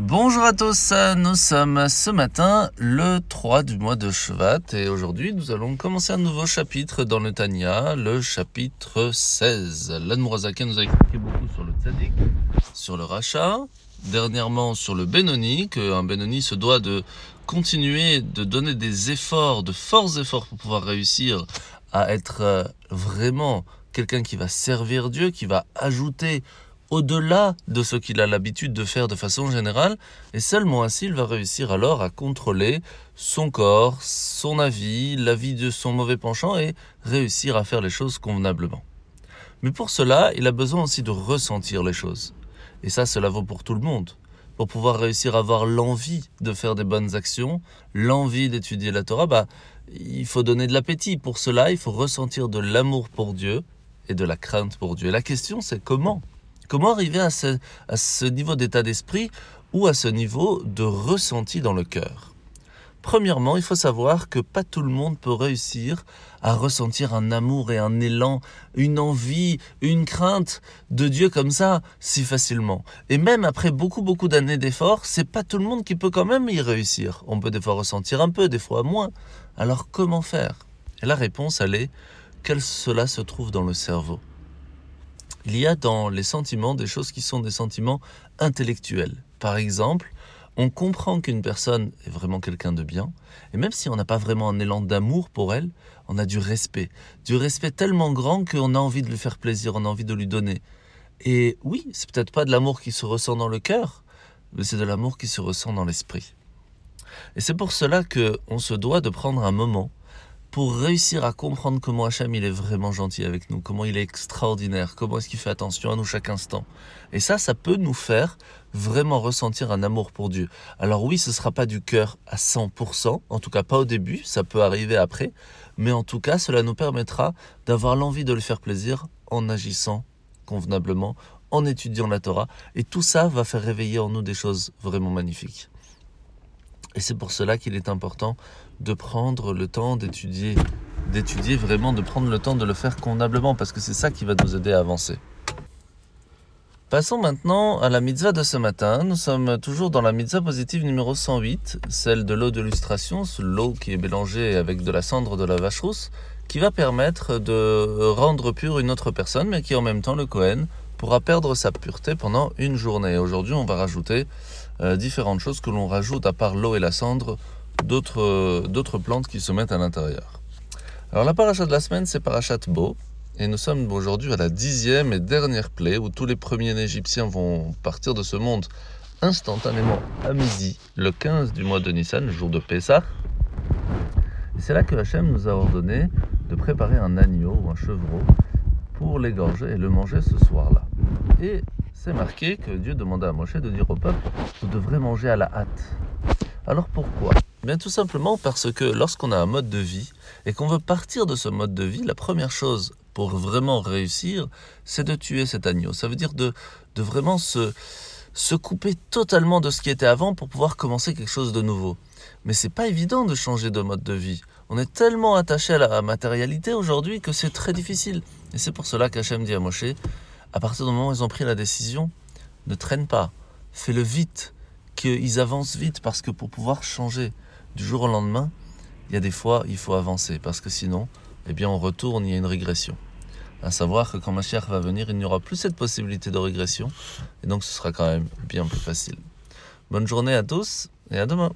Bonjour à tous, nous sommes ce matin le 3 du mois de Shvat et aujourd'hui nous allons commencer un nouveau chapitre dans le Tanya, le chapitre 16. L'Anmurazaka nous a expliqué beaucoup sur le Tzadik, sur le rachat, dernièrement sur le Benoni, qu'un Benoni se doit de continuer de donner des efforts, de forts efforts pour pouvoir réussir à être euh, vraiment quelqu'un qui va servir Dieu, qui va ajouter au-delà de ce qu'il a l'habitude de faire de façon générale, et seulement ainsi il va réussir alors à contrôler son corps, son avis, l'avis de son mauvais penchant, et réussir à faire les choses convenablement. Mais pour cela, il a besoin aussi de ressentir les choses. Et ça, cela vaut pour tout le monde. Pour pouvoir réussir à avoir l'envie de faire des bonnes actions, l'envie d'étudier la Torah, bah, il faut donner de l'appétit. Pour cela, il faut ressentir de l'amour pour Dieu et de la crainte pour Dieu. Et la question, c'est comment Comment arriver à ce, niveau d'état d'esprit ou à ce niveau de ressenti dans le cœur? Premièrement, il faut savoir que pas tout le monde peut réussir à ressentir un amour et un élan, une envie, une crainte de Dieu comme ça si facilement. Et même après beaucoup beaucoup d'années d'efforts, c'est pas tout le monde qui peut quand même y réussir. On peut des fois ressentir un peu, des fois moins. Alors comment faire? La réponse elle est que cela se trouve dans le cerveau? Il y a dans les sentiments des choses qui sont des sentiments intellectuels. Par exemple, on comprend qu'une personne est vraiment quelqu'un de bien, et même si on n'a pas vraiment un élan d'amour pour elle, on a du respect. Du respect tellement grand qu'on a envie de lui faire plaisir, on a envie de lui donner. Et oui, c'est peut-être pas de l'amour qui se ressent dans le cœur, mais c'est de l'amour qui se ressent dans l'esprit. Et c'est pour cela que on se doit de prendre un moment pour réussir à comprendre comment Hachem il est vraiment gentil avec nous, comment il est extraordinaire, comment est-ce qu'il fait attention à nous chaque instant. Et ça, ça peut nous faire vraiment ressentir un amour pour Dieu. Alors oui, ce ne sera pas du cœur à 100%, en tout cas pas au début, ça peut arriver après, mais en tout cas, cela nous permettra d'avoir l'envie de le faire plaisir en agissant convenablement, en étudiant la Torah, et tout ça va faire réveiller en nous des choses vraiment magnifiques. Et c'est pour cela qu'il est important de prendre le temps d'étudier, d'étudier vraiment, de prendre le temps de le faire convenablement, parce que c'est ça qui va nous aider à avancer. Passons maintenant à la mitzvah de ce matin. Nous sommes toujours dans la mitzvah positive numéro 108, celle de l'eau de lustration, l'eau qui est mélangée avec de la cendre de la vache rousse, qui va permettre de rendre pure une autre personne, mais qui en même temps, le Kohen, pourra perdre sa pureté pendant une journée. Aujourd'hui, on va rajouter euh, différentes choses que l'on rajoute à part l'eau et la cendre d'autres, d'autres plantes qui se mettent à l'intérieur. Alors la paracha de la semaine, c'est parachat Bo. Et nous sommes aujourd'hui à la dixième et dernière plaie où tous les premiers Égyptiens vont partir de ce monde instantanément à midi, le 15 du mois de Nissan, le jour de Pessah. C'est là que Hachem nous a ordonné de préparer un agneau ou un chevreau pour l'égorger et le manger ce soir-là. Et c'est marqué que Dieu demanda à Moshe de dire au peuple, vous devrez manger à la hâte. Alors pourquoi? Bien tout simplement parce que lorsqu'on a un mode de vie et qu'on veut partir de ce mode de vie, la première chose pour vraiment réussir, c'est de tuer cet agneau. Ça veut dire de, de vraiment se, se couper totalement de ce qui était avant pour pouvoir commencer quelque chose de nouveau. Mais c'est pas évident de changer de mode de vie. On est tellement attaché à la matérialité aujourd'hui que c'est très difficile. Et c'est pour cela qu'Hachem dit à Moshe, à partir du moment où ils ont pris la décision, ne traîne pas, fais-le vite, qu'ils avancent vite parce que pour pouvoir changer du jour au lendemain, il y a des fois, il faut avancer parce que sinon, eh bien, on retourne, il y a une régression. À savoir que quand ma chère va venir, il n'y aura plus cette possibilité de régression et donc ce sera quand même bien plus facile. Bonne journée à tous et à demain.